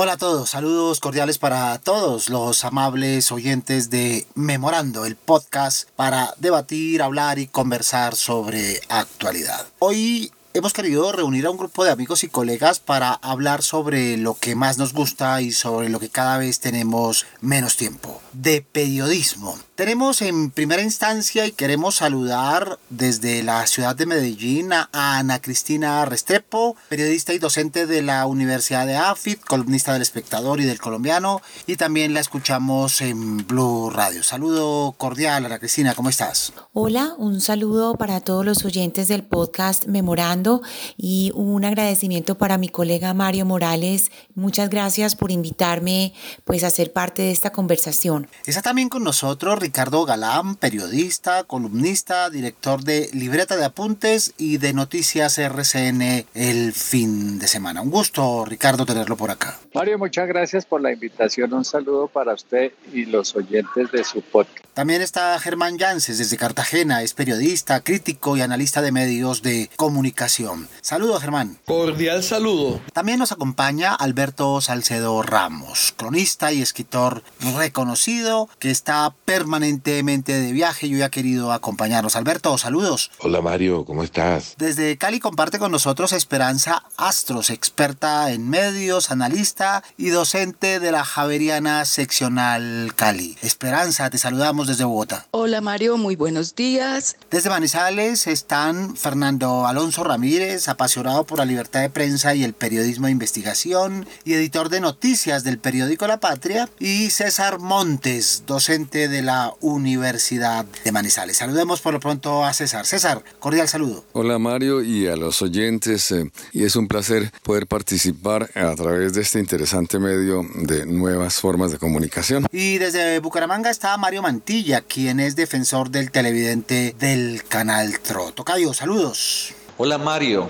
Hola a todos, saludos cordiales para todos los amables oyentes de Memorando, el podcast para debatir, hablar y conversar sobre actualidad. Hoy hemos querido reunir a un grupo de amigos y colegas para hablar sobre lo que más nos gusta y sobre lo que cada vez tenemos menos tiempo, de periodismo. Tenemos en primera instancia y queremos saludar desde la ciudad de Medellín a Ana Cristina Restrepo, periodista y docente de la Universidad de AFIT, columnista del Espectador y del Colombiano, y también la escuchamos en Blue Radio. Saludo cordial, Ana Cristina, ¿cómo estás? Hola, un saludo para todos los oyentes del podcast Memorando y un agradecimiento para mi colega Mario Morales. Muchas gracias por invitarme pues a ser parte de esta conversación. Está también con nosotros Ricardo Galán, periodista, columnista, director de Libreta de Apuntes y de Noticias RCN el fin de semana. Un gusto, Ricardo, tenerlo por acá. Mario, muchas gracias por la invitación. Un saludo para usted y los oyentes de su podcast. También está Germán Yances desde Cartagena, es periodista, crítico y analista de medios de comunicación. Saludo, Germán. Cordial saludo. También nos acompaña Alberto Salcedo Ramos, cronista y escritor reconocido que está permanentemente de viaje y hoy ha querido acompañarnos. Alberto, saludos. Hola Mario, ¿cómo estás? Desde Cali comparte con nosotros Esperanza Astros, experta en medios, analista y docente de la Javeriana Seccional Cali. Esperanza, te saludamos desde Bogotá. Hola Mario, muy buenos días. Desde Manizales están Fernando Alonso Ramírez, apasionado por la libertad de prensa y el periodismo de investigación y editor de noticias del periódico La Patria, y César Montes, docente de la Universidad de Manizales. Saludemos por lo pronto a César. César, cordial saludo. Hola Mario y a los oyentes, eh, y es un placer poder participar a través de este interesante medio de nuevas formas de comunicación. Y desde Bucaramanga está Mario Mantilla, quien es defensor del televidente del canal TRO. Tocayo, saludos. Hola Mario.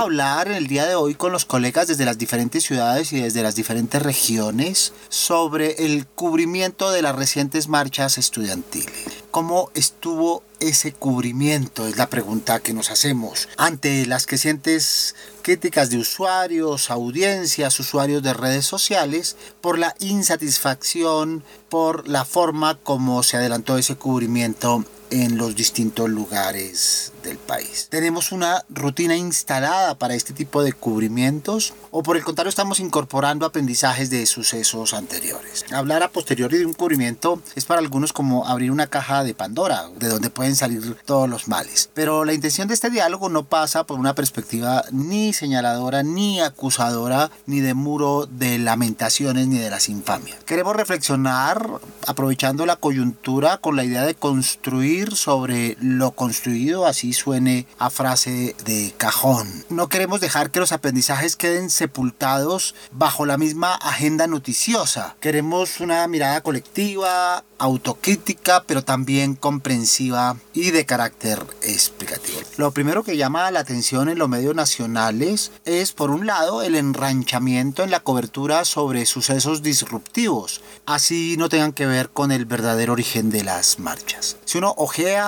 Hablar el día de hoy con los colegas desde las diferentes ciudades y desde las diferentes regiones sobre el cubrimiento de las recientes marchas estudiantiles. ¿Cómo estuvo ese cubrimiento? Es la pregunta que nos hacemos ante las crecientes críticas de usuarios, audiencias, usuarios de redes sociales por la insatisfacción por la forma como se adelantó ese cubrimiento en los distintos lugares del país. ¿Tenemos una rutina instalada para este tipo de cubrimientos o por el contrario estamos incorporando aprendizajes de sucesos anteriores? Hablar a posteriori de un cubrimiento es para algunos como abrir una caja de Pandora, de donde pueden salir todos los males. Pero la intención de este diálogo no pasa por una perspectiva ni señaladora, ni acusadora, ni de muro de lamentaciones, ni de las infamias. Queremos reflexionar aprovechando la coyuntura con la idea de construir sobre lo construido, así suene a frase de cajón. No queremos dejar que los aprendizajes queden sepultados bajo la misma agenda noticiosa. Queremos una mirada colectiva, autocrítica, pero también comprensiva y de carácter explicativo. Lo primero que llama la atención en los medios nacionales es, por un lado, el enranchamiento en la cobertura sobre sucesos disruptivos, así no tengan que ver con el verdadero origen de las marchas. Si uno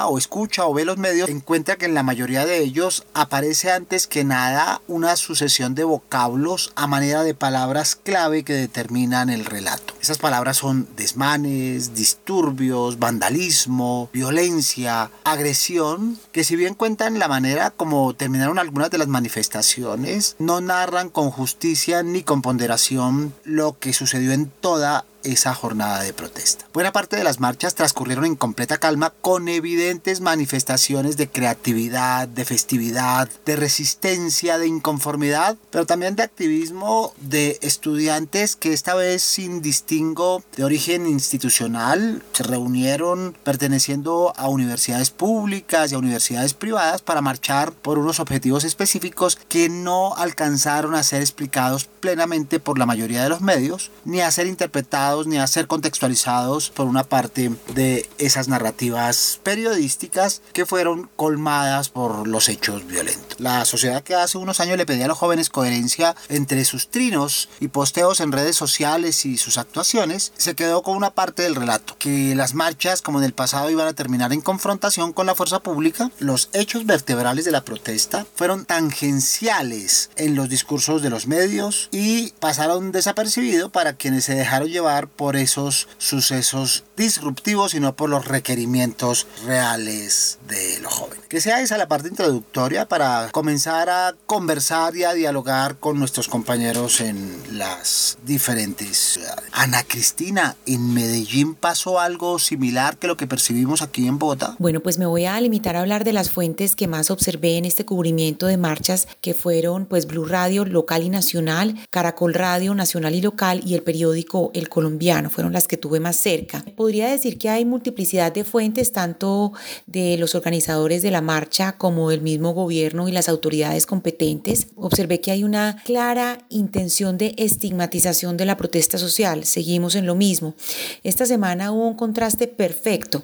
o escucha o ve los medios, encuentra que en la mayoría de ellos aparece antes que nada una sucesión de vocablos a manera de palabras clave que determinan el relato. Esas palabras son desmanes, disturbios, vandalismo, violencia, agresión, que si bien cuentan la manera como terminaron algunas de las manifestaciones, no narran con justicia ni con ponderación lo que sucedió en toda esa jornada de protesta. Buena parte de las marchas transcurrieron en completa calma con evidentes manifestaciones de creatividad, de festividad, de resistencia, de inconformidad, pero también de activismo de estudiantes que esta vez sin distingo de origen institucional se reunieron perteneciendo a universidades públicas y a universidades privadas para marchar por unos objetivos específicos que no alcanzaron a ser explicados plenamente por la mayoría de los medios ni a ser interpretados ni a ser contextualizados por una parte de esas narrativas periodísticas que fueron colmadas por los hechos violentos. La sociedad que hace unos años le pedía a los jóvenes coherencia entre sus trinos y posteos en redes sociales y sus actuaciones, se quedó con una parte del relato, que las marchas como en el pasado iban a terminar en confrontación con la fuerza pública, los hechos vertebrales de la protesta fueron tangenciales en los discursos de los medios y pasaron desapercibidos para quienes se dejaron llevar por esos sucesos disruptivos, sino por los requerimientos reales de los jóvenes. Que sea esa la parte introductoria para comenzar a conversar y a dialogar con nuestros compañeros en las diferentes ciudades. Ana Cristina, ¿en Medellín pasó algo similar que lo que percibimos aquí en Bogotá? Bueno, pues me voy a limitar a hablar de las fuentes que más observé en este cubrimiento de marchas que fueron pues Blue Radio local y nacional, Caracol Radio nacional y local y el periódico El Colombiano fueron las que tuve más cerca. Podría decir que hay multiplicidad de fuentes, tanto de los organizadores de la marcha como del mismo gobierno y las autoridades competentes. Observé que hay una clara intención de estigmatización de la protesta social. Seguimos en lo mismo. Esta semana hubo un contraste perfecto.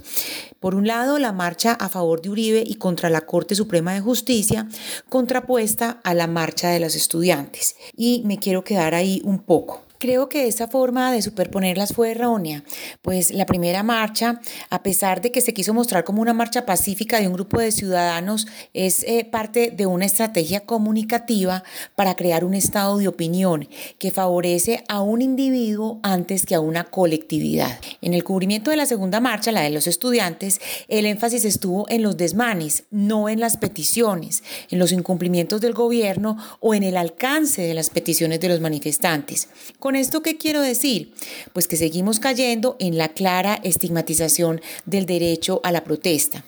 Por un lado, la marcha a favor de Uribe y contra la Corte Suprema de Justicia, contrapuesta a la marcha de los estudiantes. Y me quiero quedar ahí un poco. Creo que esa forma de superponerlas fue errónea, pues la primera marcha, a pesar de que se quiso mostrar como una marcha pacífica de un grupo de ciudadanos, es eh, parte de una estrategia comunicativa para crear un estado de opinión que favorece a un individuo antes que a una colectividad. En el cubrimiento de la segunda marcha, la de los estudiantes, el énfasis estuvo en los desmanes, no en las peticiones, en los incumplimientos del gobierno o en el alcance de las peticiones de los manifestantes. ¿Con esto qué quiero decir? Pues que seguimos cayendo en la clara estigmatización del derecho a la protesta.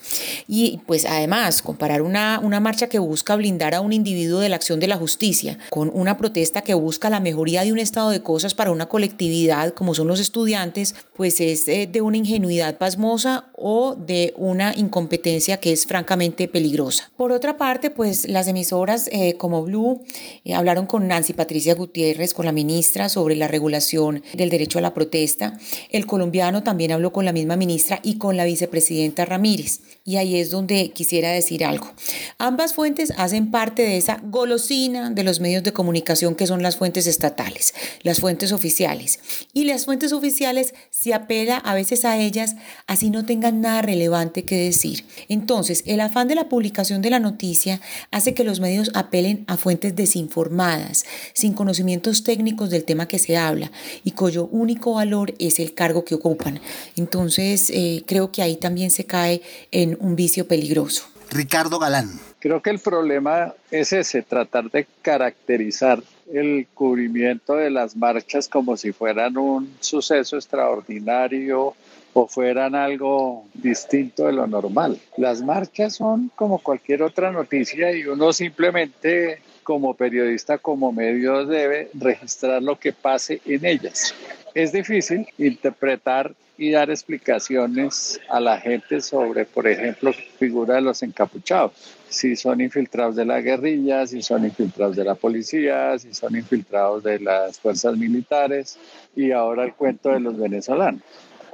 Y pues además, comparar una, una marcha que busca blindar a un individuo de la acción de la justicia con una protesta que busca la mejoría de un estado de cosas para una colectividad como son los estudiantes, pues es eh, de una ingenuidad pasmosa o de una incompetencia que es francamente peligrosa. Por otra parte, pues las emisoras eh, como Blue eh, hablaron con Nancy Patricia Gutiérrez, con la ministra, sobre la regulación del derecho a la protesta. El colombiano también habló con la misma ministra y con la vicepresidenta Ramírez. Y ahí es donde quisiera decir algo. Ambas fuentes hacen parte de esa golosina de los medios de comunicación que son las fuentes estatales, las fuentes oficiales. Y las fuentes oficiales se apela a veces a ellas así no tengan nada relevante que decir. Entonces, el afán de la publicación de la noticia hace que los medios apelen a fuentes desinformadas, sin conocimientos técnicos del tema que se habla y cuyo único valor es el cargo que ocupan. Entonces, eh, creo que ahí también se cae en un vicio peligroso. Ricardo Galán. Creo que el problema es ese, tratar de caracterizar el cubrimiento de las marchas como si fueran un suceso extraordinario o fueran algo distinto de lo normal. Las marchas son como cualquier otra noticia y uno simplemente como periodista, como medio, debe registrar lo que pase en ellas. Es difícil interpretar y dar explicaciones a la gente sobre, por ejemplo, figura de los encapuchados. Si son infiltrados de la guerrilla, si son infiltrados de la policía, si son infiltrados de las fuerzas militares y ahora el cuento de los venezolanos.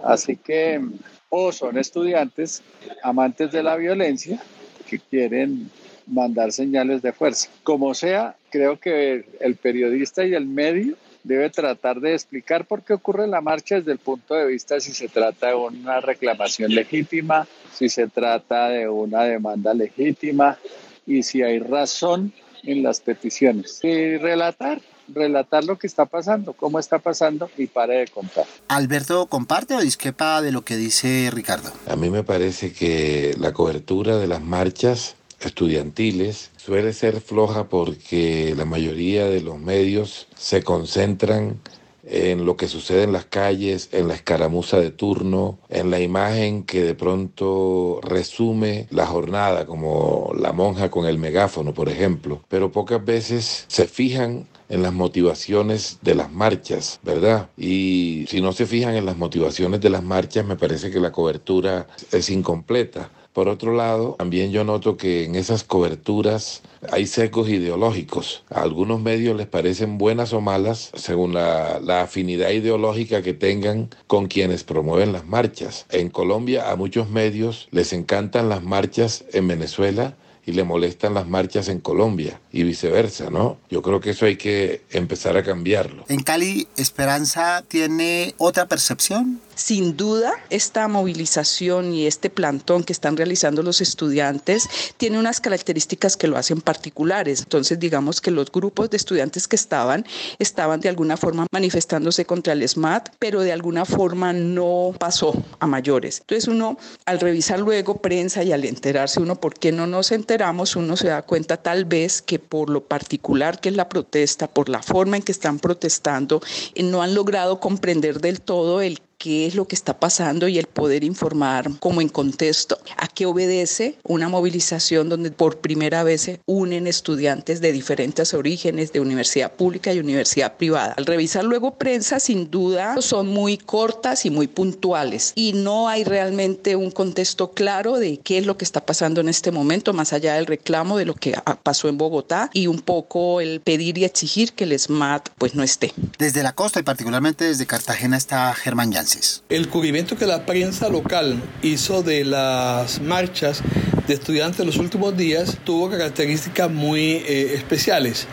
Así que o son estudiantes amantes de la violencia que quieren mandar señales de fuerza. Como sea, creo que el periodista y el medio debe tratar de explicar por qué ocurre la marcha desde el punto de vista si se trata de una reclamación legítima, si se trata de una demanda legítima y si hay razón en las peticiones. Y relatar, relatar lo que está pasando, cómo está pasando y pare de contar. Alberto, ¿comparte o disquepa de lo que dice Ricardo? A mí me parece que la cobertura de las marchas estudiantiles suele ser floja porque la mayoría de los medios se concentran en lo que sucede en las calles, en la escaramuza de turno, en la imagen que de pronto resume la jornada, como la monja con el megáfono, por ejemplo. Pero pocas veces se fijan en las motivaciones de las marchas, ¿verdad? Y si no se fijan en las motivaciones de las marchas, me parece que la cobertura es incompleta. Por otro lado, también yo noto que en esas coberturas hay secos ideológicos. A algunos medios les parecen buenas o malas según la, la, afinidad ideológica que tengan con quienes promueven las marchas. En Colombia a muchos medios les encantan las marchas en Venezuela y le molestan las marchas en Colombia y viceversa, ¿no? Yo creo que eso hay que empezar a cambiarlo. En Cali, Esperanza tiene otra percepción. Sin duda, esta movilización y este plantón que están realizando los estudiantes tiene unas características que lo hacen particulares. Entonces, digamos que los grupos de estudiantes que estaban, estaban de alguna forma manifestándose contra el SMAT, pero de alguna forma no pasó a mayores. Entonces, uno, al revisar luego prensa y al enterarse uno por qué no nos enteramos, uno se da cuenta tal vez que por lo particular que es la protesta, por la forma en que están protestando, no han logrado comprender del todo el qué es lo que está pasando y el poder informar como en contexto a qué obedece una movilización donde por primera vez se unen estudiantes de diferentes orígenes de universidad pública y universidad privada. Al revisar luego prensa, sin duda son muy cortas y muy puntuales y no hay realmente un contexto claro de qué es lo que está pasando en este momento, más allá del reclamo de lo que pasó en Bogotá y un poco el pedir y exigir que el SMAT pues no esté. Desde la costa y particularmente desde Cartagena está Germán Jan el cubrimiento que la prensa local hizo de las marchas de estudiantes en los últimos días tuvo características muy eh, especiales.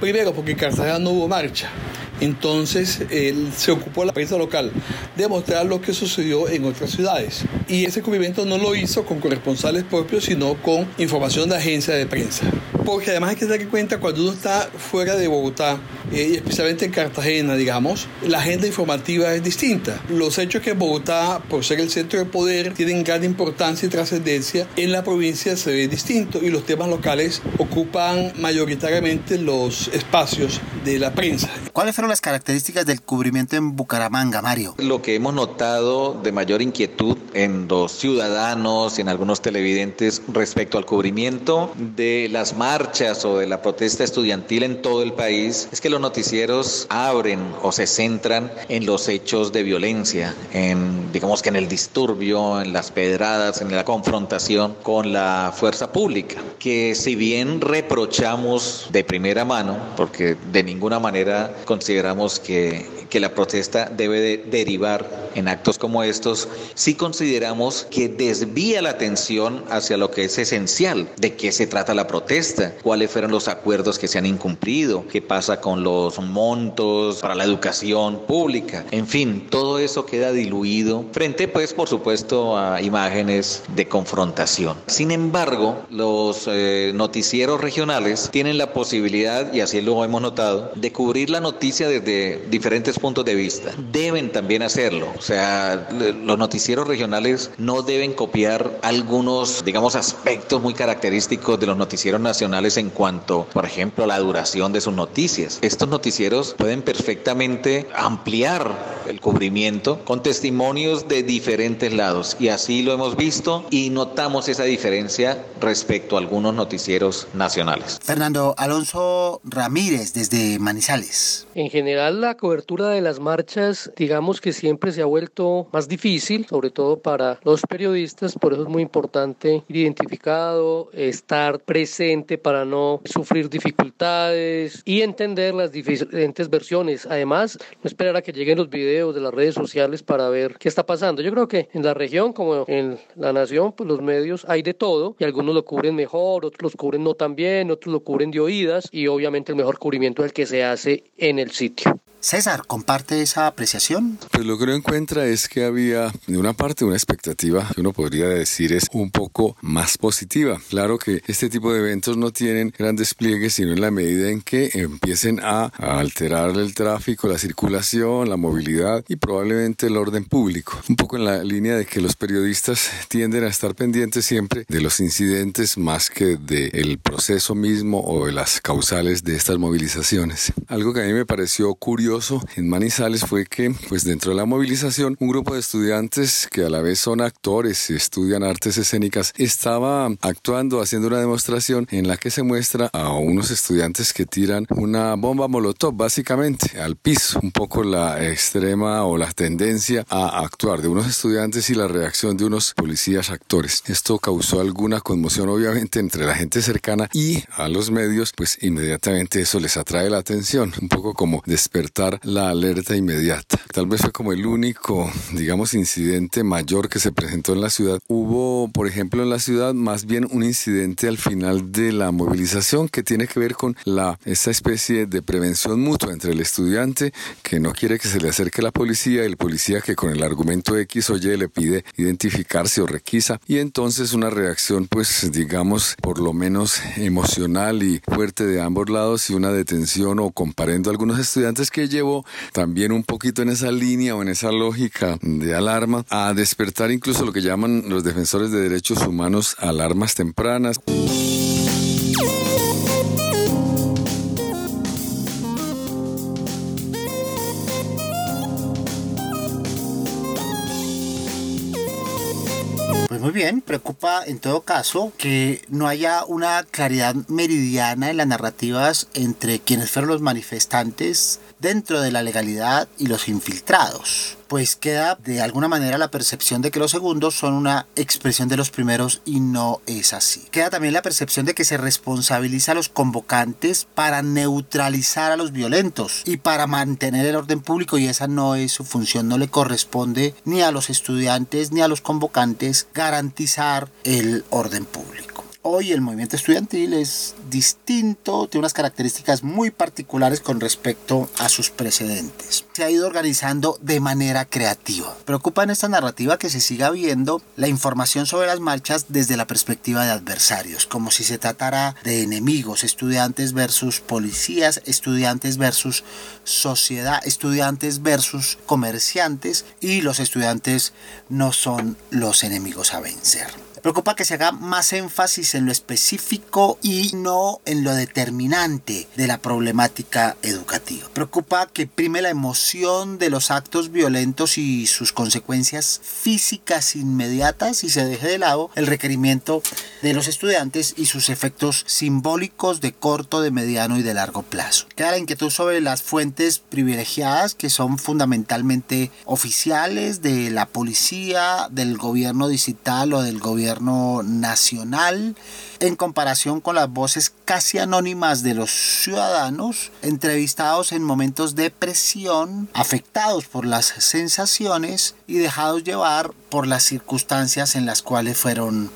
Primero, porque en Cartagena no hubo marcha. Entonces se ocupó la prensa local de mostrar lo que sucedió en otras ciudades. Y ese cubrimiento no lo hizo con corresponsales propios, sino con información de agencia de prensa. Porque además hay que tener en cuenta cuando uno está fuera de Bogotá, eh, y especialmente en Cartagena, digamos, la agenda informativa es distinta. Los hechos que en Bogotá, por ser el centro de poder, tienen gran importancia y trascendencia, en la provincia se ve distinto y los temas locales ocupan mayoritariamente los espacios de la prensa. ¿Cuáles fueron las características del cubrimiento en Bucaramanga, Mario? Lo que hemos notado de mayor inquietud en los ciudadanos y en algunos televidentes respecto al cubrimiento de las marchas o de la protesta estudiantil en todo el país es que los noticieros abren o se centran en los hechos de violencia, en digamos que en el disturbio, en las pedradas, en la confrontación con la fuerza pública, que si bien reprochamos de primera mano, porque de ninguna manera consideramos que, que la protesta debe de derivar en actos como estos, sí consideramos que desvía la atención hacia lo que es esencial, de qué se trata la protesta, cuáles fueron los acuerdos que se han incumplido, qué pasa con los montos para la educación pública, en fin, todo eso queda diluido frente pues por supuesto a imágenes de confrontación. Sin embargo, los eh, noticieros regionales tienen la posibilidad, y así lo hemos notado, de cubrir la noticia desde diferentes puntos de vista. Deben también hacerlo. O sea, los noticieros regionales no deben copiar algunos, digamos, aspectos muy característicos de los noticieros nacionales en cuanto, por ejemplo, a la duración de sus noticias. Estos noticieros pueden perfectamente ampliar el cubrimiento con testimonios de diferentes lados y así lo hemos visto y notamos esa diferencia respecto a algunos noticieros nacionales. Fernando Alonso Ramírez desde Manizales. En general la cobertura de las marchas digamos que siempre se ha vuelto más difícil, sobre todo para los periodistas, por eso es muy importante ir identificado, estar presente para no sufrir dificultades y entender las diferentes versiones. Además, no esperar a que lleguen los videos de las redes sociales para ver qué está pasando. Yo creo que en la región como en la nación, pues los medios hay de todo y algunos lo cubren mejor, otros lo cubren no tan bien, otros lo cubren de oídas y obviamente el mejor cubrimiento es el que se hace en el sitio. César, ¿comparte esa apreciación? Pues lo que uno encuentra es que había, de una parte, una expectativa que uno podría decir es un poco más positiva. Claro que este tipo de eventos no tienen gran despliegue, sino en la medida en que empiecen a, alterar el tráfico, la circulación, la movilidad y probablemente el orden público. Un poco en la línea de que los periodistas tienden a estar pendientes siempre de los incidentes más que del proceso mismo o de las causales de estas movilizaciones. Algo que a mí me pareció curioso en Manizales fue que, pues dentro de la movilización, un grupo de estudiantes que a la vez son actores y estudian artes escénicas estaba actuando, haciendo una demostración en la que se muestra a unos estudiantes que tiran una bomba molotov, básicamente, al piso. Un poco la extrema o la tendencia a actuar de unos estudiantes y la reacción de unos policías actores. Esto causó alguna conmoción, obviamente, entre la gente cercana y a los medios, pues inmediatamente eso les atrae la atención. Un poco como despertar la alerta inmediata. Tal vez fue como el único, digamos, incidente mayor que se presentó en la ciudad. Hubo, por ejemplo, en la ciudad más bien un incidente al final de la movilización que tiene que ver con la esa especie de prevención mutua entre el estudiante que no quiere que se le acerque la policía y el policía que con el argumento X o Y le pide identificarse o requisa y entonces una reacción pues digamos por lo menos emocional y fuerte de ambos lados y una detención o comparendo a algunos estudiantes que llevó también un poquito en esa línea o en esa lógica de alarma a despertar incluso lo que llaman los defensores de derechos humanos alarmas tempranas. Pues muy bien, preocupa en todo caso que no haya una claridad meridiana en las narrativas entre quienes fueron los manifestantes dentro de la legalidad y los infiltrados pues queda de alguna manera la percepción de que los segundos son una expresión de los primeros y no es así. Queda también la percepción de que se responsabiliza a los convocantes para neutralizar a los violentos y para mantener el orden público y esa no es su función, no le corresponde ni a los estudiantes ni a los convocantes garantizar el orden público. Hoy el movimiento estudiantil es distinto, tiene unas características muy particulares con respecto a sus precedentes. Se ha ido organizando de manera creativa. Preocupa en esta narrativa que se siga viendo la información sobre las marchas desde la perspectiva de adversarios, como si se tratara de enemigos, estudiantes versus policías, estudiantes versus sociedad, estudiantes versus comerciantes y los estudiantes no son los enemigos a vencer. Preocupa que se haga más énfasis en lo específico y no en lo determinante de la problemática educativa. Preocupa que prime la emoción de los actos violentos y sus consecuencias físicas inmediatas y se deje de lado el requerimiento de los estudiantes y sus efectos simbólicos de corto, de mediano y de largo plazo. Queda la inquietud sobre las fuentes privilegiadas que son fundamentalmente oficiales de la policía, del gobierno digital o del gobierno nacional en comparación con las voces casi anónimas de los ciudadanos entrevistados en momentos de presión, afectados por las sensaciones y dejados llevar por las circunstancias en las cuales fueron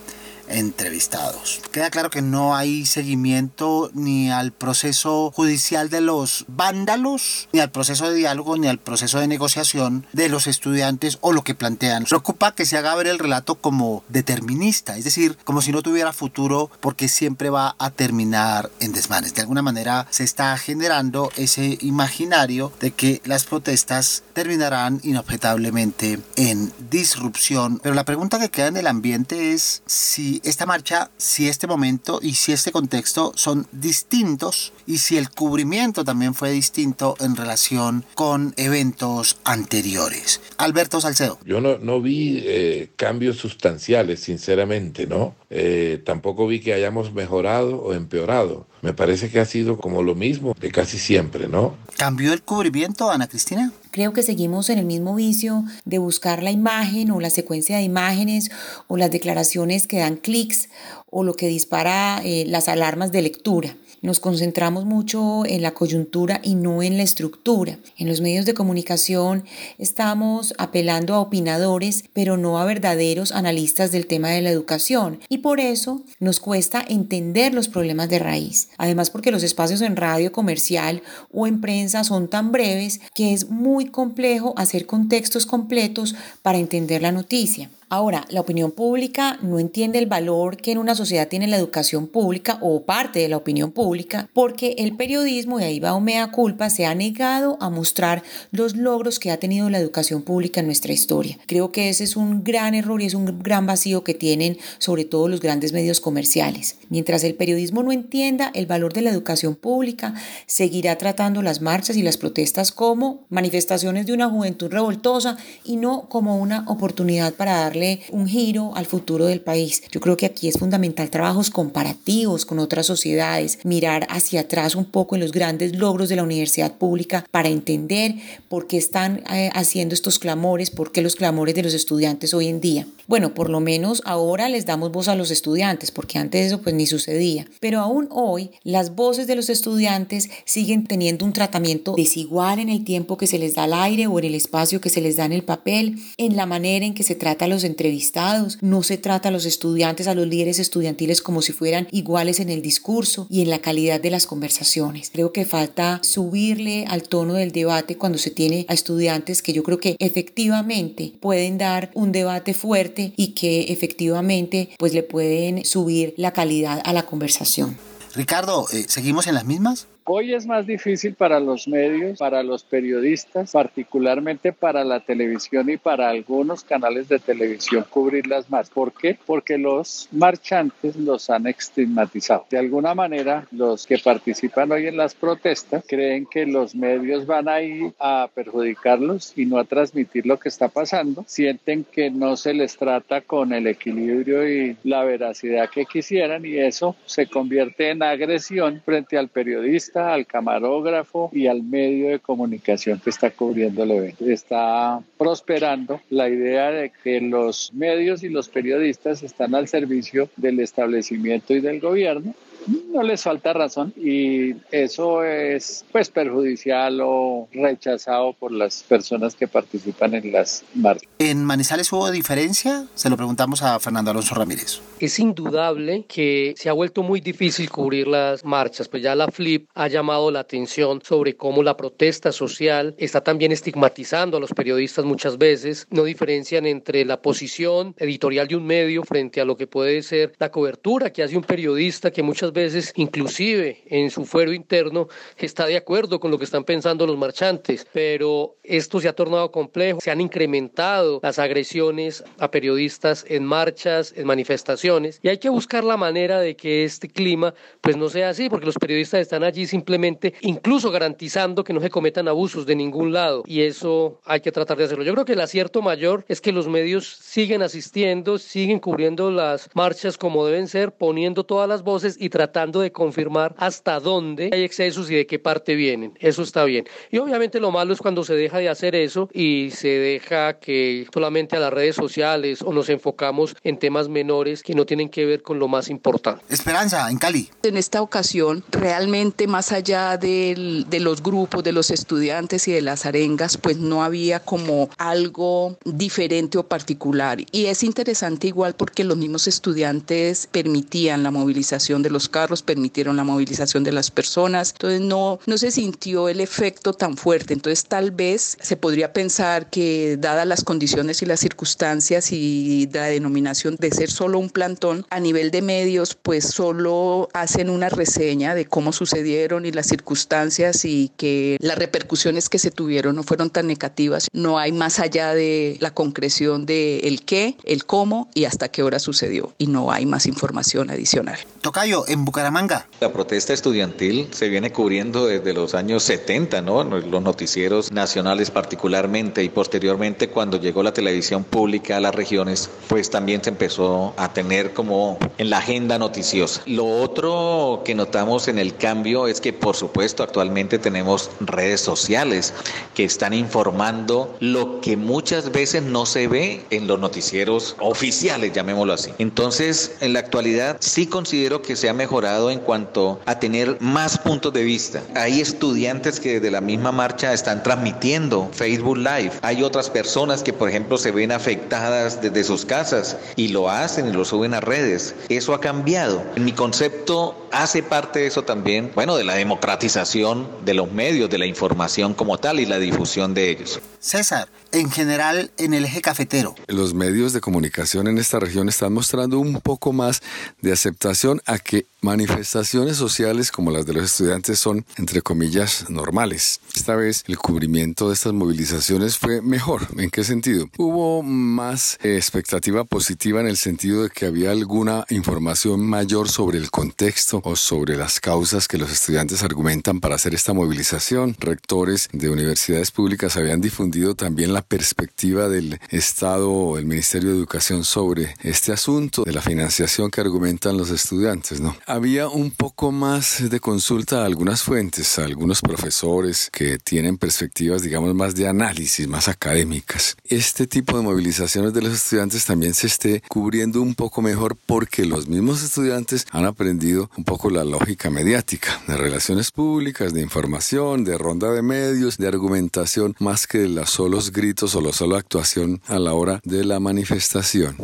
entrevistados. Queda claro que no hay seguimiento ni al proceso judicial de los vándalos, ni al proceso de diálogo, ni al proceso de negociación de los estudiantes o lo que plantean. Preocupa que se haga ver el relato como determinista, es decir, como si no tuviera futuro porque siempre va a terminar en desmanes. De alguna manera se está generando ese imaginario de que las protestas terminarán inobjetablemente en disrupción. Pero la pregunta que queda en el ambiente es si esta marcha, si este momento y si este contexto son distintos y si el cubrimiento también fue distinto en relación con eventos anteriores. Alberto Salcedo. Yo no, vi eh, cambios sustanciales, sinceramente, ¿no? Eh, tampoco vi que hayamos mejorado o empeorado. Me parece que ha sido como lo mismo de casi siempre, ¿no? ¿Cambió el cubrimiento, Ana Cristina? Creo que seguimos en el mismo vicio de buscar la imagen o la secuencia de imágenes o las declaraciones que dan clics o lo que dispara eh, las alarmas de lectura. Nos concentramos mucho en la coyuntura y no en la estructura. En los medios de comunicación estamos apelando a opinadores, pero no a verdaderos analistas del tema de la educación. Y por eso nos cuesta entender los problemas de raíz. Además porque los espacios en radio comercial o en prensa son tan breves que es muy complejo hacer contextos completos para entender la noticia. Ahora, la opinión pública no entiende el valor que en una sociedad tiene la educación pública o parte de la opinión pública porque el periodismo, y ahí va Omea Culpa, se ha negado a mostrar los logros que ha tenido la educación pública en nuestra historia. Creo que ese es un gran error y es un gran vacío que tienen sobre todo los grandes medios comerciales. Mientras el periodismo no entienda el valor de la educación pública, seguirá tratando las marchas y las protestas como manifestaciones de una juventud revoltosa y no como una oportunidad para darle un giro al futuro del país. Yo creo que aquí es fundamental trabajos comparativos con otras sociedades, mirar hacia atrás un poco en los grandes logros de la universidad pública para entender por qué están eh, haciendo estos clamores, por qué los clamores de los estudiantes hoy en día. Bueno, por lo menos ahora les damos voz a los estudiantes, porque antes eso pues ni sucedía. Pero aún hoy las voces de los estudiantes siguen teniendo un tratamiento desigual en el tiempo que se les da al aire o en el espacio que se les da en el papel, en la manera en que se trata a los entrevistados, no se trata a los estudiantes, a los líderes estudiantiles como si fueran iguales en el discurso y en la calidad de las conversaciones. Creo que falta subirle al tono del debate cuando se tiene a estudiantes que yo creo que efectivamente pueden dar un debate fuerte y que efectivamente pues le pueden subir la calidad a la conversación. Ricardo, eh, ¿seguimos en las mismas? Hoy es más difícil para los medios, para los periodistas, particularmente para la televisión y para algunos canales de televisión cubrirlas más. ¿Por qué? Porque los marchantes los han estigmatizado. De alguna manera, los que participan hoy en las protestas creen que los medios van a ir a perjudicarlos y no a transmitir lo que está pasando. Sienten que no se les trata con el equilibrio y la veracidad que quisieran y eso se convierte en agresión frente al periodista al camarógrafo y al medio de comunicación que está cubriendo el evento. Está prosperando la idea de que los medios y los periodistas están al servicio del establecimiento y del gobierno no les falta razón y eso es pues perjudicial o rechazado por las personas que participan en las marchas. ¿En Manizales hubo diferencia? Se lo preguntamos a Fernando Alonso Ramírez. Es indudable que se ha vuelto muy difícil cubrir las marchas, pues ya la FLIP ha llamado la atención sobre cómo la protesta social está también estigmatizando a los periodistas muchas veces, no diferencian entre la posición editorial de un medio frente a lo que puede ser la cobertura que hace un periodista que muchas veces, inclusive en su fuero interno, está de acuerdo con lo que están pensando los marchantes, pero esto se ha tornado complejo, se han incrementado las agresiones a periodistas en marchas, en manifestaciones, y hay que buscar la manera de que este clima pues no sea así, porque los periodistas están allí simplemente incluso garantizando que no se cometan abusos de ningún lado, y eso hay que tratar de hacerlo. Yo creo que el acierto mayor es que los medios siguen asistiendo, siguen cubriendo las marchas como deben ser, poniendo todas las voces y tratando tratando de confirmar hasta dónde hay excesos y de qué parte vienen. Eso está bien. Y obviamente lo malo es cuando se deja de hacer eso y se deja que solamente a las redes sociales o nos enfocamos en temas menores que no tienen que ver con lo más importante. Esperanza, en Cali. En esta ocasión, realmente más allá de los grupos, de los estudiantes y de las arengas, pues no había como algo diferente o particular. Y es interesante igual porque los mismos estudiantes permitían la movilización de los carros permitieron la movilización de las personas, entonces no, no se sintió el efecto tan fuerte, entonces tal vez se podría pensar que dadas las condiciones y las circunstancias y la denominación de ser solo un plantón, a nivel de medios pues solo hacen una reseña de cómo sucedieron y las circunstancias y que las repercusiones que se tuvieron no fueron tan negativas, no hay más allá de la concreción de el qué, el cómo y hasta qué hora sucedió. Y no hay más información adicional. Tocayo, en Bucaramanga. La protesta estudiantil se viene cubriendo desde los años 70, ¿no? Los noticieros nacionales particularmente y posteriormente cuando llegó la televisión pública a las regiones, pues también se empezó a tener como en la agenda noticiosa. Lo otro que notamos en el cambio es que por supuesto actualmente tenemos redes sociales que están informando lo que muchas veces no se ve en los noticieros oficiales, llamémoslo así. Entonces, en la actualidad sí considero que se ha mejorado en cuanto a tener más puntos de vista. Hay estudiantes que desde la misma marcha están transmitiendo Facebook Live. Hay otras personas que, por ejemplo, se ven afectadas desde sus casas y lo hacen y lo suben a redes. Eso ha cambiado. Mi concepto hace parte de eso también, bueno, de la democratización de los medios, de la información como tal y la difusión de ellos. César, en general en el eje cafetero. Los medios de comunicación en esta región están mostrando un poco más de aceptación a que manifestaciones sociales como las de los estudiantes son, entre comillas, normales. Esta vez el cubrimiento de estas movilizaciones fue mejor. ¿En qué sentido? Hubo más expectativa positiva en el sentido de que había alguna información mayor sobre el contexto o sobre las causas que los estudiantes argumentan para hacer esta movilización. Rectores de universidades públicas habían difundido también la perspectiva del Estado o el Ministerio de Educación sobre este asunto de la financiación que argumentan los estudiantes, ¿no? Había un poco más de consulta a algunas fuentes, a algunos profesores que tienen perspectivas, digamos, más de análisis, más académicas. Este tipo de movilizaciones de los estudiantes también se esté cubriendo un poco mejor porque los mismos estudiantes han aprendido un poco la lógica mediática, de relaciones públicas, de información, de ronda de medios, de argumentación, más que de los solos gritos o la sola actuación a la hora de la manifestación.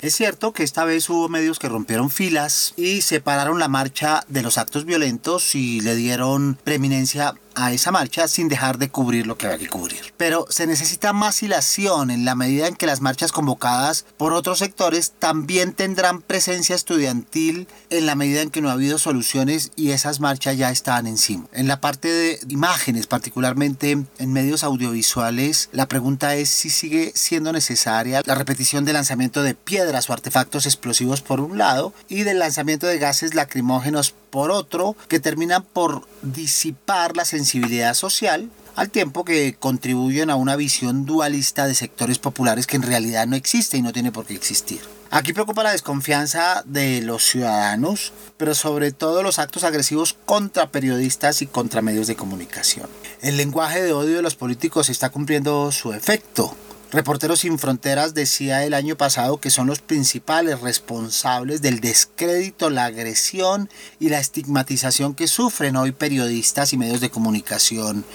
Es cierto que esta vez hubo medios que rompieron filas y separaron la marcha de los actos violentos y le dieron preeminencia a esa marcha sin dejar de cubrir lo que había que cubrir. Pero se necesita más hilación en la medida en que las marchas convocadas por otros sectores también tendrán presencia estudiantil en la medida en que no ha habido soluciones y esas marchas ya están encima. En la parte de imágenes, particularmente en medios audiovisuales, la pregunta es si sigue siendo necesaria la repetición del lanzamiento de piedras o artefactos explosivos por un lado y del lanzamiento de gases lacrimógenos por otro que terminan por disipar la sensibilidad social al tiempo que contribuyen a una visión dualista de sectores populares que en realidad no existe y no tiene por qué existir. Aquí preocupa la desconfianza de los ciudadanos, pero sobre todo los actos agresivos contra periodistas y contra medios de comunicación. El lenguaje de odio de los políticos está cumpliendo su efecto. Reporteros Sin Fronteras decía el año pasado que son los principales responsables del descrédito, la agresión y la estigmatización que sufren hoy periodistas y medios de comunicación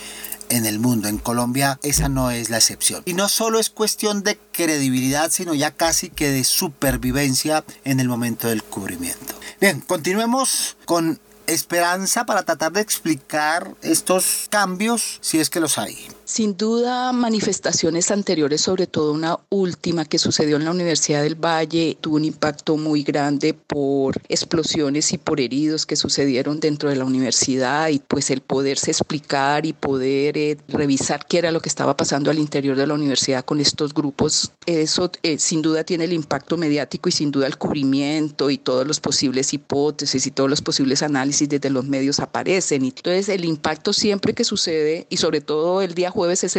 en el mundo. En Colombia esa no es la excepción. Y no solo es cuestión de credibilidad, sino ya casi que de supervivencia en el momento del cubrimiento. Bien, continuemos con esperanza para tratar de explicar estos cambios si es que los hay. Sin duda, manifestaciones anteriores, sobre todo una última que sucedió en la Universidad del Valle, tuvo un impacto muy grande por explosiones y por heridos que sucedieron dentro de la universidad y pues el poderse explicar y poder eh, revisar qué era lo que estaba pasando al interior de la universidad con estos grupos, eso eh, sin duda tiene el impacto mediático y sin duda el cubrimiento y todos los posibles hipótesis y todos los posibles análisis desde los medios aparecen. Entonces el impacto siempre que sucede y sobre todo el día jueves es,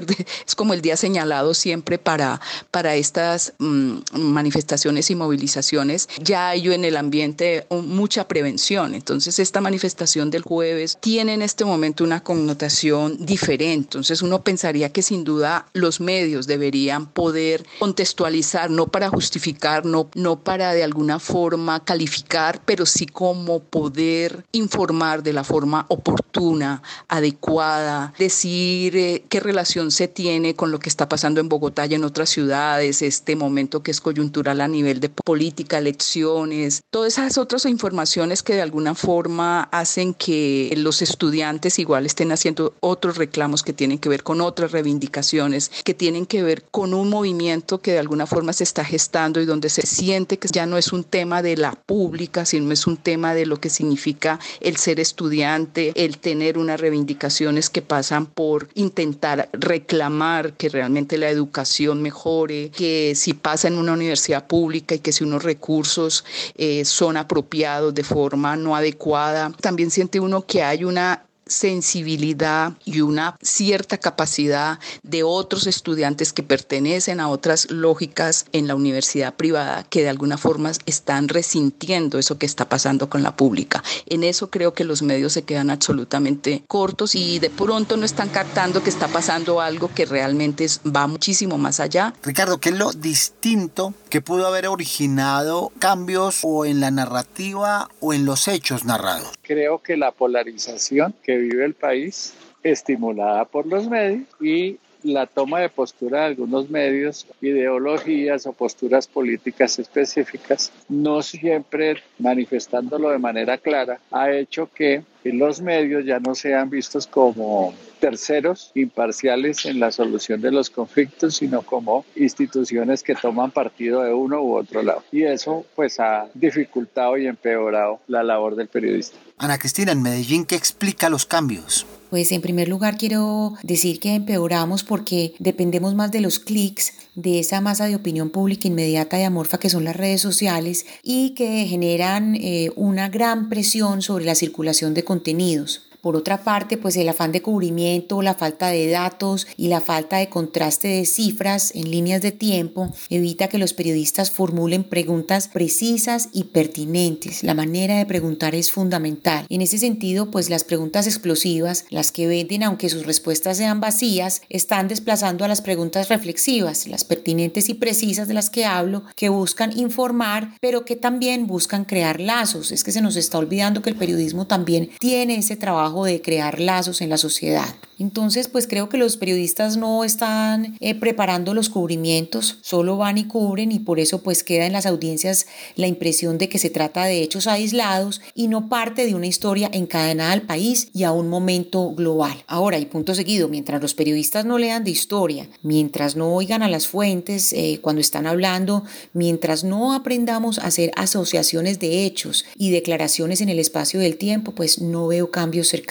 como el día señalado siempre para, para estas mm, manifestaciones y movilizaciones. Ya hay en el ambiente mucha prevención. Entonces, esta manifestación del jueves tiene en este momento una connotación diferente. Entonces, uno pensaría que sin duda los medios deberían poder contextualizar, no para justificar, no, no para de alguna forma calificar, pero sí como poder informar de la forma oportuna, adecuada, decir eh, qué relación se tiene con lo que está pasando en Bogotá y en otras ciudades, este momento que es coyuntural a nivel de política, elecciones, todas esas otras informaciones que de alguna forma hacen que los estudiantes igual estén haciendo otros reclamos que tienen que ver con otras reivindicaciones, que tienen que ver con un movimiento que de alguna forma se está gestando y donde se siente que ya no es un tema de la pública, sino es un tema de lo que significa el ser estudiante, el tener unas reivindicaciones que pasan por intentar reclamar que realmente la educación mejore, que si pasa en una universidad pública y que si unos recursos eh, son apropiados de forma no adecuada, también siente uno que hay una sensibilidad y una cierta capacidad de otros estudiantes que pertenecen a otras lógicas en la universidad privada que de alguna forma están resintiendo eso que está pasando con la pública. En eso creo que los medios se quedan absolutamente cortos y de pronto no están captando que está pasando algo que realmente va muchísimo más allá. Ricardo, ¿qué es lo distinto que pudo haber originado cambios o en la narrativa o en los hechos narrados? Creo que la polarización que vive el país, estimulada por los medios y la toma de postura de algunos medios, ideologías o posturas políticas específicas, no siempre manifestándolo de manera clara, ha hecho que los medios ya no sean vistos como terceros imparciales en la solución de los conflictos, sino como instituciones que toman partido de uno u otro lado. Y eso pues ha dificultado y empeorado la labor del periodista. Ana Cristina, en Medellín, ¿qué explica los cambios? Pues en primer lugar quiero decir que empeoramos porque dependemos más de los clics, de esa masa de opinión pública inmediata y amorfa que son las redes sociales y que generan eh, una gran presión sobre la circulación de contenidos. Por otra parte, pues el afán de cubrimiento, la falta de datos y la falta de contraste de cifras en líneas de tiempo evita que los periodistas formulen preguntas precisas y pertinentes. La manera de preguntar es fundamental. En ese sentido, pues las preguntas explosivas, las que venden aunque sus respuestas sean vacías, están desplazando a las preguntas reflexivas, las pertinentes y precisas de las que hablo, que buscan informar, pero que también buscan crear lazos. Es que se nos está olvidando que el periodismo también tiene ese trabajo de crear lazos en la sociedad. Entonces, pues creo que los periodistas no están eh, preparando los cubrimientos, solo van y cubren y por eso pues queda en las audiencias la impresión de que se trata de hechos aislados y no parte de una historia encadenada al país y a un momento global. Ahora, y punto seguido, mientras los periodistas no lean de historia, mientras no oigan a las fuentes eh, cuando están hablando, mientras no aprendamos a hacer asociaciones de hechos y declaraciones en el espacio del tiempo, pues no veo cambios cercanos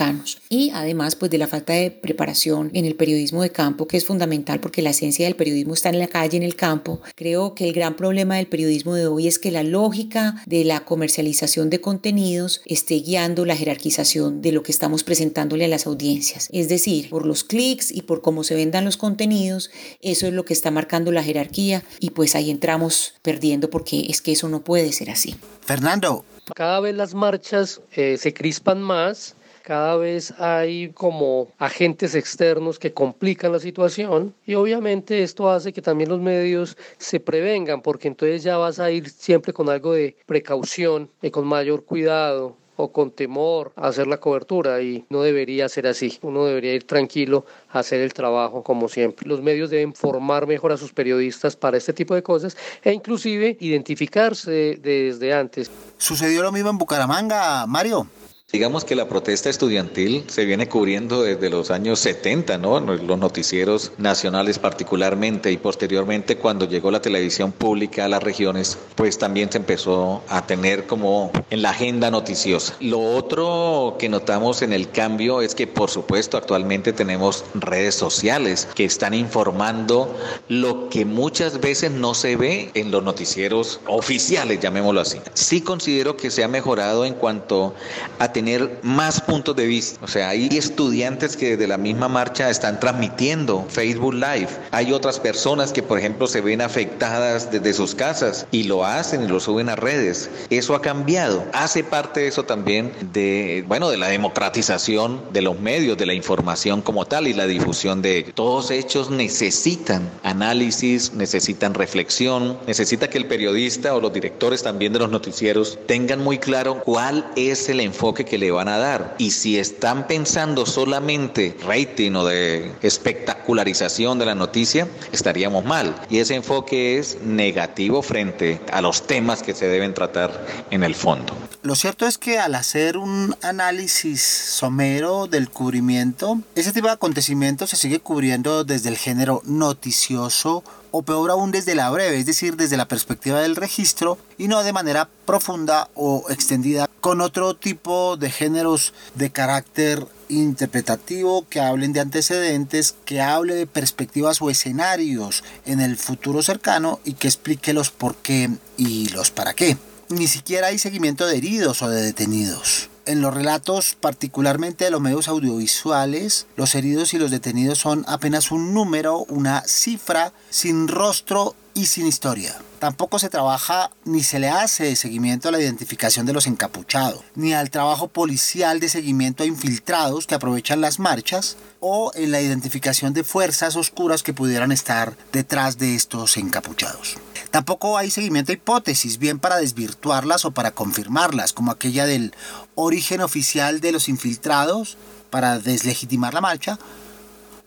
y además pues de la falta de preparación en el periodismo de campo que es fundamental porque la esencia del periodismo está en la calle, en el campo. Creo que el gran problema del periodismo de hoy es que la lógica de la comercialización de contenidos esté guiando la jerarquización de lo que estamos presentándole a las audiencias. Es decir, por los clics y por cómo se vendan los contenidos, eso es lo que está marcando la jerarquía y pues ahí entramos perdiendo porque es que eso no puede ser así. Fernando. Cada vez las marchas eh, se crispan más cada vez hay como agentes externos que complican la situación y obviamente esto hace que también los medios se prevengan porque entonces ya vas a ir siempre con algo de precaución y con mayor cuidado o con temor a hacer la cobertura y no debería ser así. Uno debería ir tranquilo a hacer el trabajo como siempre. Los medios deben formar mejor a sus periodistas para este tipo de cosas e inclusive identificarse desde antes. ¿Sucedió lo mismo en Bucaramanga, Mario? Digamos que la protesta estudiantil se viene cubriendo desde los años 70, ¿no? Los noticieros nacionales particularmente y posteriormente cuando llegó la televisión pública a las regiones, pues también se empezó a tener como en la agenda noticiosa. Lo otro que notamos en el cambio es que por supuesto actualmente tenemos redes sociales que están informando lo que muchas veces no se ve en los noticieros oficiales, llamémoslo así. Sí considero que se ha mejorado en cuanto a tener tener más puntos de vista. O sea, hay estudiantes que desde la misma marcha están transmitiendo Facebook Live. Hay otras personas que, por ejemplo, se ven afectadas desde sus casas y lo hacen y lo suben a redes. Eso ha cambiado. Hace parte de eso también de, bueno, de la democratización de los medios, de la información como tal y la difusión de todos hechos necesitan análisis, necesitan reflexión, necesita que el periodista o los directores también de los noticieros tengan muy claro cuál es el enfoque que le van a dar. Y si están pensando solamente rating o de espectacularización de la noticia, estaríamos mal. Y ese enfoque es negativo frente a los temas que se deben tratar en el fondo. Lo cierto es que al hacer un análisis somero del cubrimiento, ese tipo de acontecimientos se sigue cubriendo desde el género noticioso o peor aún desde la breve, es decir, desde la perspectiva del registro y no de manera profunda o extendida con otro tipo de géneros de carácter interpretativo que hablen de antecedentes, que hable de perspectivas o escenarios en el futuro cercano y que explique los por qué y los para qué. Ni siquiera hay seguimiento de heridos o de detenidos. En los relatos, particularmente de los medios audiovisuales, los heridos y los detenidos son apenas un número, una cifra, sin rostro y sin historia. Tampoco se trabaja ni se le hace seguimiento a la identificación de los encapuchados, ni al trabajo policial de seguimiento a infiltrados que aprovechan las marchas, o en la identificación de fuerzas oscuras que pudieran estar detrás de estos encapuchados. Tampoco hay seguimiento a hipótesis, bien para desvirtuarlas o para confirmarlas, como aquella del origen oficial de los infiltrados para deslegitimar la marcha,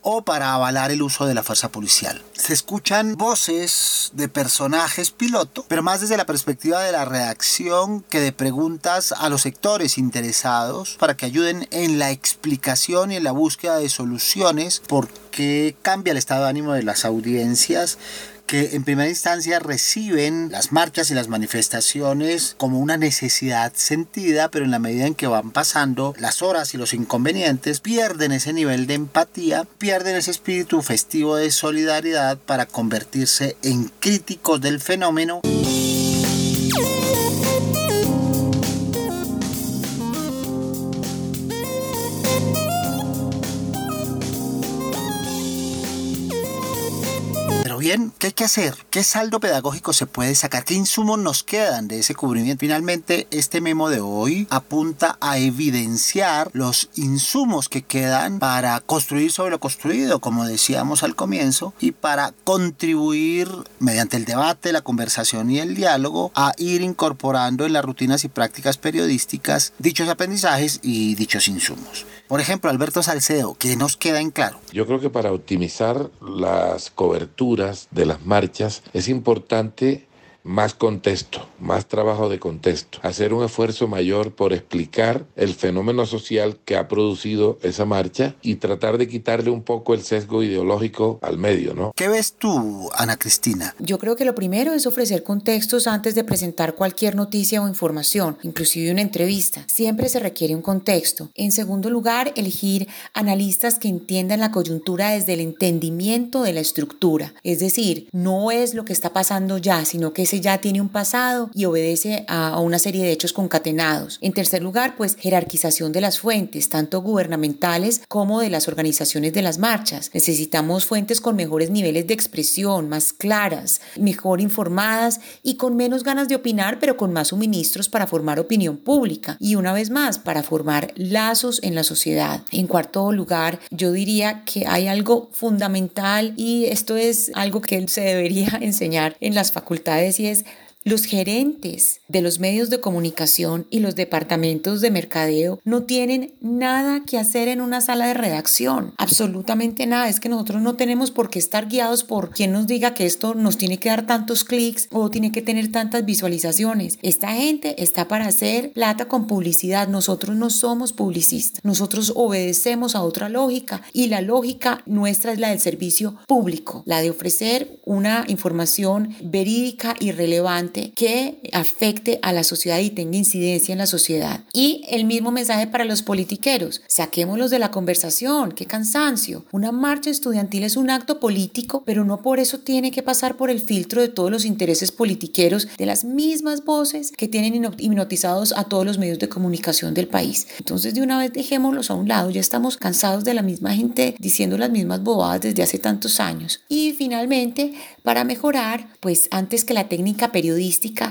o para avalar el uso de la fuerza policial. Se escuchan voces de personajes piloto, pero más desde la perspectiva de la redacción que de preguntas a los sectores interesados para que ayuden en la explicación y en la búsqueda de soluciones por qué cambia el estado de ánimo de las audiencias que en primera instancia reciben las marchas y las manifestaciones como una necesidad sentida, pero en la medida en que van pasando las horas y los inconvenientes, pierden ese nivel de empatía, pierden ese espíritu festivo de solidaridad para convertirse en críticos del fenómeno. Bien, ¿qué hay que hacer? ¿Qué saldo pedagógico se puede sacar? ¿Qué insumos nos quedan de ese cubrimiento? Finalmente, este memo de hoy apunta a evidenciar los insumos que quedan para construir sobre lo construido, como decíamos al comienzo, y para contribuir mediante el debate, la conversación y el diálogo a ir incorporando en las rutinas y prácticas periodísticas dichos aprendizajes y dichos insumos. Por ejemplo, Alberto Salcedo, ¿qué nos queda en claro? Yo creo que para optimizar las coberturas de las marchas es importante más contexto, más trabajo de contexto, hacer un esfuerzo mayor por explicar el fenómeno social que ha producido esa marcha y tratar de quitarle un poco el sesgo ideológico al medio, ¿no? ¿Qué ves tú, Ana Cristina? Yo creo que lo primero es ofrecer contextos antes de presentar cualquier noticia o información, inclusive una entrevista. Siempre se requiere un contexto. En segundo lugar, elegir analistas que entiendan la coyuntura desde el entendimiento de la estructura. Es decir, no es lo que está pasando ya, sino que se ya tiene un pasado y obedece a, una serie de hechos concatenados. En tercer lugar, pues jerarquización de las fuentes, tanto gubernamentales como de las organizaciones de las marchas. Necesitamos fuentes con mejores niveles de expresión, más claras, mejor informadas y con menos ganas de opinar, pero con más suministros para formar opinión pública y una vez más para formar lazos en la sociedad. En cuarto lugar, yo diría que hay algo fundamental y esto es algo que se debería enseñar en las facultades y es los gerentes de los medios de comunicación y los departamentos de mercadeo no tienen nada que hacer en una sala de redacción, absolutamente nada. Es que nosotros no tenemos por qué estar guiados por quien nos diga que esto nos tiene que dar tantos clics o tiene que tener tantas visualizaciones. Esta gente está para hacer plata con publicidad. Nosotros no somos publicistas. Nosotros obedecemos a otra lógica y la lógica nuestra es la del servicio público, la de ofrecer una información verídica y relevante que afecte a la sociedad y tenga incidencia en la sociedad. Y el mismo mensaje para los politiqueros, saquémoslos de la conversación, qué cansancio. Una marcha estudiantil es un acto político, pero no por eso tiene que pasar por el filtro de todos los intereses politiqueros de las mismas voces que tienen hipnotizados a todos los medios de comunicación del país. Entonces de una vez dejémoslos a un lado, ya estamos cansados de la misma gente diciendo las mismas bobadas desde hace tantos años. Y finalmente, para mejorar, pues antes que la técnica periodística,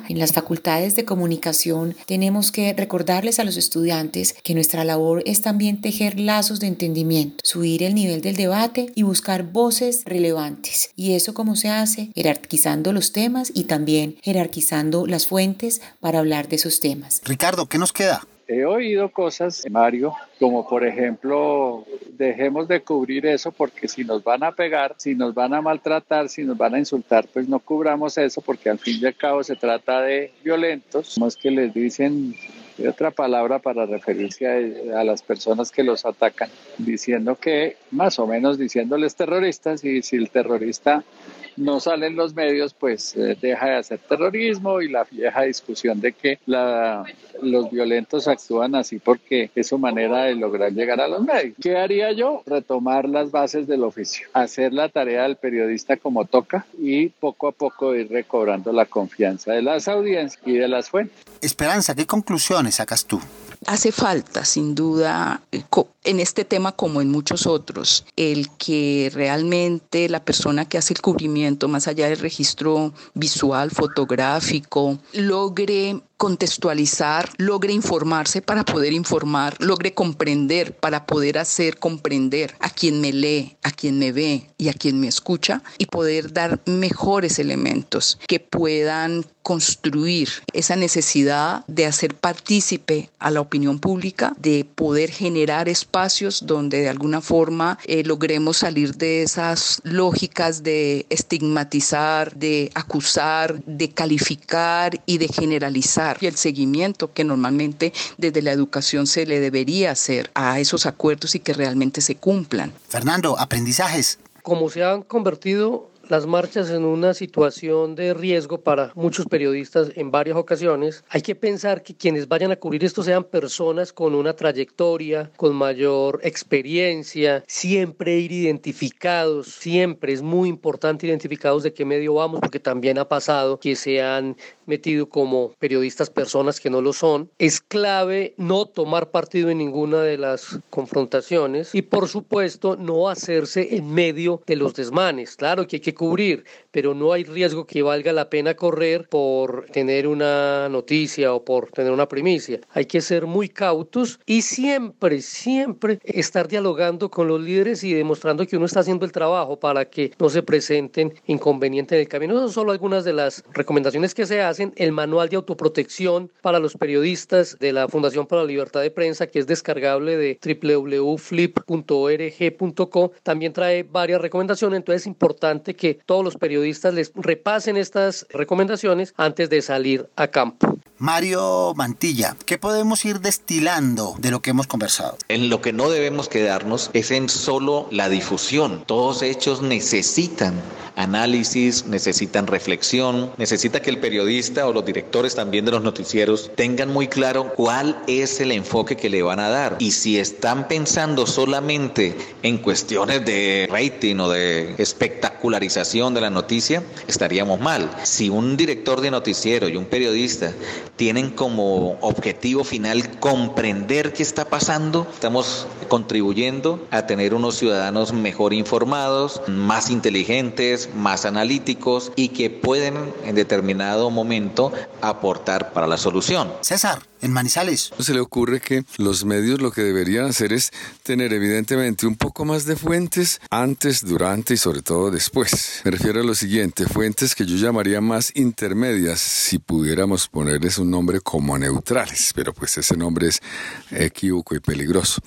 en las facultades de comunicación, tenemos que recordarles a los estudiantes que nuestra labor es también tejer lazos de entendimiento, subir el nivel del debate y buscar voces relevantes. Y eso cómo se hace? Jerarquizando los temas y también jerarquizando las fuentes para hablar de esos temas. Ricardo, ¿qué nos queda? He oído cosas, Mario, como por ejemplo, dejemos de cubrir eso porque si nos van a pegar, si nos van a maltratar, si nos van a insultar, pues no cubramos eso porque al fin y al cabo se trata de violentos, es que les dicen otra palabra para referirse a, las personas que los atacan, diciendo que, más o menos diciéndoles terroristas, y si el terrorista no sale en los medios, pues eh, deja de hacer terrorismo y la vieja discusión de que la, los violentos actúan así porque es su manera de lograr llegar a los medios. ¿Qué haría yo? Retomar las bases del oficio, hacer la tarea del periodista como toca y poco a poco ir recobrando la confianza de las audiencias y de las fuentes. Esperanza, ¿qué conclusiones sacas tú? Hace falta, sin duda, en este tema como en muchos otros, el que realmente la persona que hace el cubrimiento, más allá del registro visual, fotográfico, logre contextualizar, logre informarse para poder informar, logre comprender para poder hacer comprender a quien me lee, a quien me ve y a quien me escucha y poder dar mejores elementos que puedan construir esa necesidad de hacer partícipe a la opinión pública, de poder generar espacios donde de alguna forma eh, logremos salir de esas lógicas de estigmatizar, de acusar, de calificar y de generalizar y el seguimiento que normalmente desde la educación se le debería hacer a esos acuerdos y que realmente se cumplan. Fernando, aprendizajes. Como se han convertido las marchas en una situación de riesgo para muchos periodistas en varias ocasiones, hay que pensar que quienes vayan a cubrir esto sean personas con una trayectoria, con mayor experiencia, siempre ir identificados, siempre es muy importante identificados de qué medio vamos, porque también ha pasado que se han metido como periodistas personas que no lo son. Es clave no tomar partido en ninguna de las confrontaciones y por supuesto no hacerse en medio de los desmanes. Claro que hay que cubrir, pero no hay riesgo que valga la pena correr por tener una noticia o por tener una primicia. Hay que ser muy cautos y siempre, siempre estar dialogando con los líderes y demostrando que uno está haciendo el trabajo para que no se presenten inconvenientes en el camino. Esas son solo algunas de las recomendaciones que se hacen. El manual de autoprotección para los periodistas de la Fundación para la Libertad de Prensa, que es descargable de www.flip.org.co, también trae varias recomendaciones. Entonces es importante que todos los periodistas les repasen estas recomendaciones antes de salir a campo. Mario Mantilla, ¿qué podemos ir destilando de lo que hemos conversado? En lo que no debemos quedarnos es en solo la difusión. Todos hechos necesitan análisis, necesitan reflexión, necesita que el periodista o los directores también de los noticieros tengan muy claro cuál es el enfoque que le van a dar. Y si están pensando solamente en cuestiones de rating o de espectacularización de la noticia, estaríamos mal. Si un director de noticiero y un periodista tienen como objetivo final comprender qué está pasando, estamos contribuyendo a tener unos ciudadanos mejor informados, más inteligentes, más analíticos y que pueden en determinado momento aportar para la solución. César en Manizales. Se le ocurre que los medios lo que deberían hacer es tener evidentemente un poco más de fuentes antes, durante y sobre todo después. Me refiero a lo siguiente, fuentes que yo llamaría más intermedias, si pudiéramos ponerles un nombre como neutrales, pero pues ese nombre es equívoco y peligroso.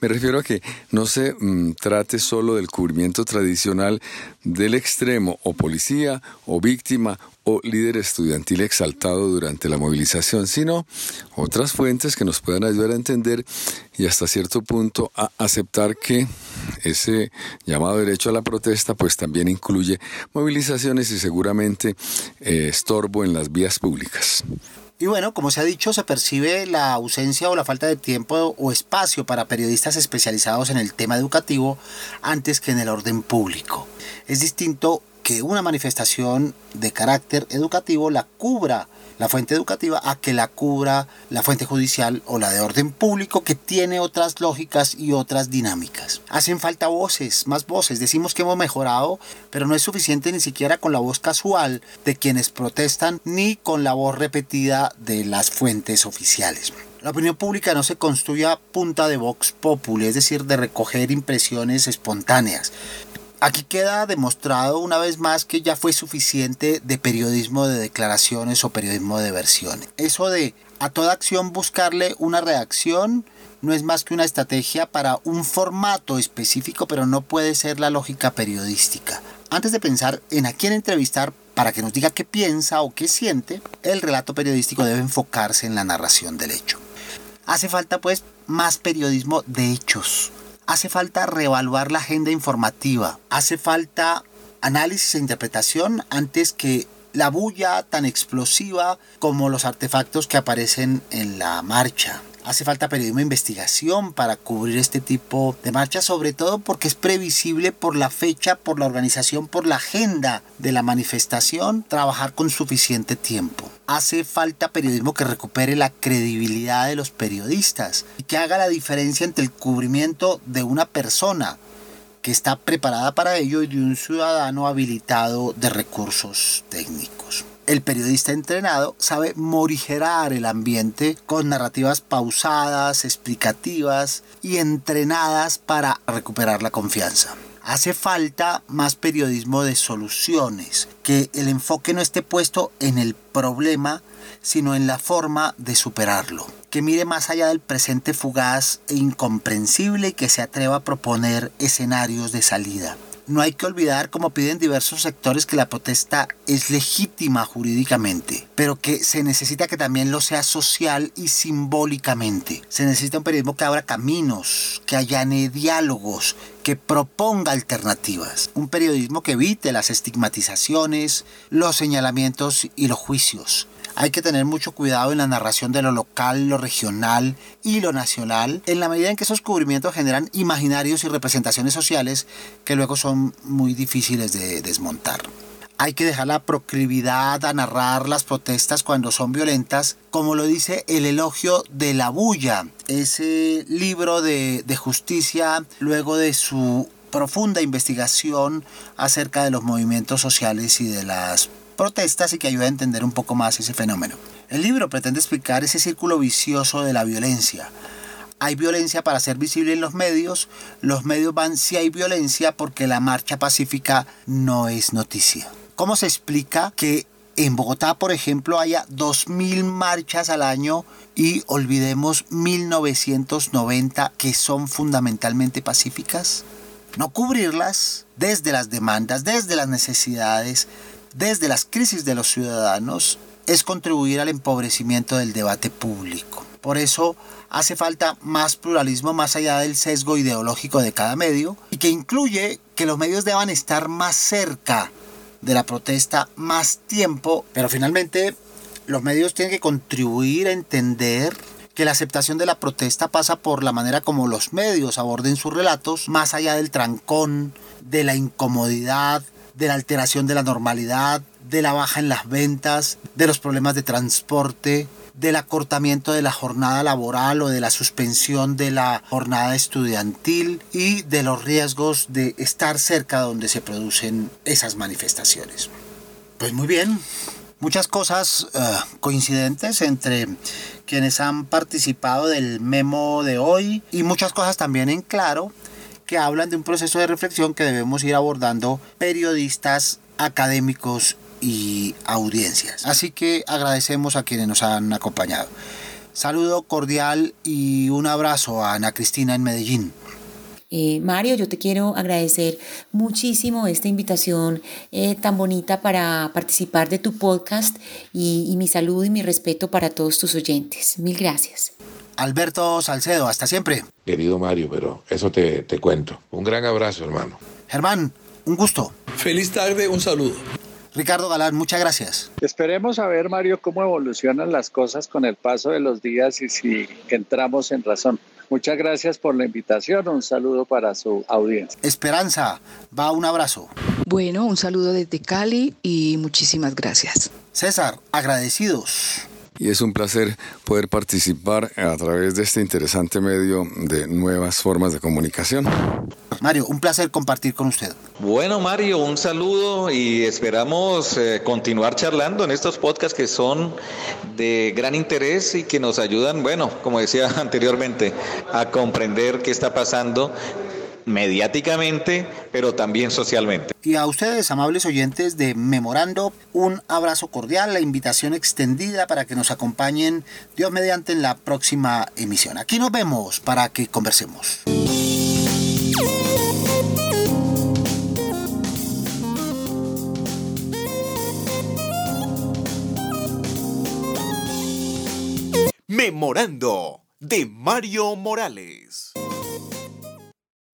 Me refiero a que no se mm, trate solo del cubrimiento tradicional del extremo o policía o víctima o líder estudiantil exaltado durante la movilización, sino otras fuentes que nos puedan ayudar a entender y hasta cierto punto a aceptar que ese llamado derecho a la protesta pues también incluye movilizaciones y seguramente eh, estorbo en las vías públicas. Y bueno, como se ha dicho, se percibe la ausencia o la falta de tiempo o espacio para periodistas especializados en el tema educativo antes que en el orden público. Es distinto que una manifestación de carácter educativo la cubra la fuente educativa a que la cubra la fuente judicial o la de orden público que tiene otras lógicas y otras dinámicas. Hacen falta voces, más voces. Decimos que hemos mejorado, pero no es suficiente ni siquiera con la voz casual de quienes protestan ni con la voz repetida de las fuentes oficiales. La opinión pública no se construye a punta de vox populi, es decir, de recoger impresiones espontáneas. Aquí queda demostrado una vez más que ya fue suficiente de periodismo de declaraciones o periodismo de versiones. Eso de A toda acción buscarle una reacción no es más que una estrategia para un formato específico, pero no puede ser la lógica periodística. Antes de pensar en a quién entrevistar para que nos diga qué piensa o qué siente, el relato periodístico debe enfocarse en la narración del hecho. Hace falta pues más periodismo de hechos. Hace falta reevaluar la agenda informativa. Hace falta análisis e interpretación antes que la bulla tan explosiva como los artefactos que aparecen en la marcha. Hace falta periodismo de investigación para cubrir este tipo de marchas, sobre todo porque es previsible por la fecha, por la organización, por la agenda de la manifestación, trabajar con suficiente tiempo. Hace falta periodismo que recupere la credibilidad de los periodistas y que haga la diferencia entre el cubrimiento de una persona que está preparada para ello y de un ciudadano habilitado de recursos técnicos. El periodista entrenado sabe morigerar el ambiente con narrativas pausadas, explicativas y entrenadas para recuperar la confianza. Hace falta más periodismo de soluciones, que el enfoque no esté puesto en el problema, sino en la forma de superarlo. Que mire más allá del presente fugaz e incomprensible y que se atreva a proponer escenarios de salida. No hay que olvidar, como piden diversos sectores, que la protesta es legítima jurídicamente, pero que se necesita que también lo sea social y simbólicamente. Se necesita un periodismo que abra caminos, que allane diálogos, que proponga alternativas. Un periodismo que evite las estigmatizaciones, los señalamientos y los juicios hay que tener mucho cuidado en la narración de lo local, lo regional y lo nacional, en la medida en que esos cubrimientos generan imaginarios y representaciones sociales que luego son muy difíciles de desmontar. Hay que dejar la proclividad a narrar las protestas cuando son violentas, como lo dice el elogio de la bulla, ese libro de, de justicia luego de su profunda investigación acerca de los movimientos sociales y de las protestas y que ayuda a entender un poco más ese fenómeno. El libro pretende explicar ese círculo vicioso de la violencia. Hay violencia para ser visible en los medios, los medios van si hay violencia porque la marcha pacífica no es noticia. ¿Cómo se explica que en Bogotá, por ejemplo, haya 2.000 marchas al año y olvidemos 1.990 que son fundamentalmente pacíficas? No cubrirlas desde las demandas, desde las necesidades, desde las crisis de los ciudadanos es contribuir al empobrecimiento del debate público. Por eso hace falta más pluralismo más allá del sesgo ideológico de cada medio y que incluye que los medios deban estar más cerca de la protesta más tiempo, pero finalmente los medios tienen que contribuir a entender que la aceptación de la protesta pasa por la manera como los medios aborden sus relatos, más allá del trancón, de la incomodidad, de la alteración de la normalidad, de la baja en las ventas, de los problemas de transporte, del acortamiento de la jornada laboral o de la suspensión de la jornada estudiantil y de los riesgos de estar cerca donde se producen esas manifestaciones. Pues muy bien, muchas cosas eh, coincidentes entre quienes han participado del memo de hoy y muchas cosas también en claro que hablan de un proceso de reflexión que debemos ir abordando periodistas, académicos y audiencias. Así que agradecemos a quienes nos han acompañado. Saludo cordial y un abrazo a Ana Cristina en Medellín. Eh, Mario, yo te quiero agradecer muchísimo esta invitación eh, tan bonita para participar de tu podcast y, y mi saludo y mi respeto para todos tus oyentes. Mil gracias. Alberto Salcedo, hasta siempre. Querido Mario, pero eso te, te cuento. Un gran abrazo, hermano. Germán, un gusto. Feliz tarde, un saludo. Ricardo Galán, muchas gracias. Esperemos a ver, Mario, cómo evolucionan las cosas con el paso de los días y si entramos en razón. Muchas gracias por la invitación. Un saludo para su audiencia. Esperanza, va un abrazo. Bueno, un saludo desde Cali y muchísimas gracias. César, agradecidos y es un placer poder participar a través de este interesante medio de nuevas formas de comunicación. Mario, un placer compartir con usted. Bueno, Mario, un saludo y esperamos eh, continuar charlando en estos podcasts que son de gran interés y que nos ayudan, bueno, como decía anteriormente, a comprender qué está pasando mediáticamente, pero también socialmente. Y a ustedes, amables oyentes de Memorando, un abrazo cordial, la invitación extendida para que nos acompañen Dios mediante en la próxima emisión. Aquí nos vemos para que conversemos. Memorando de Mario Morales.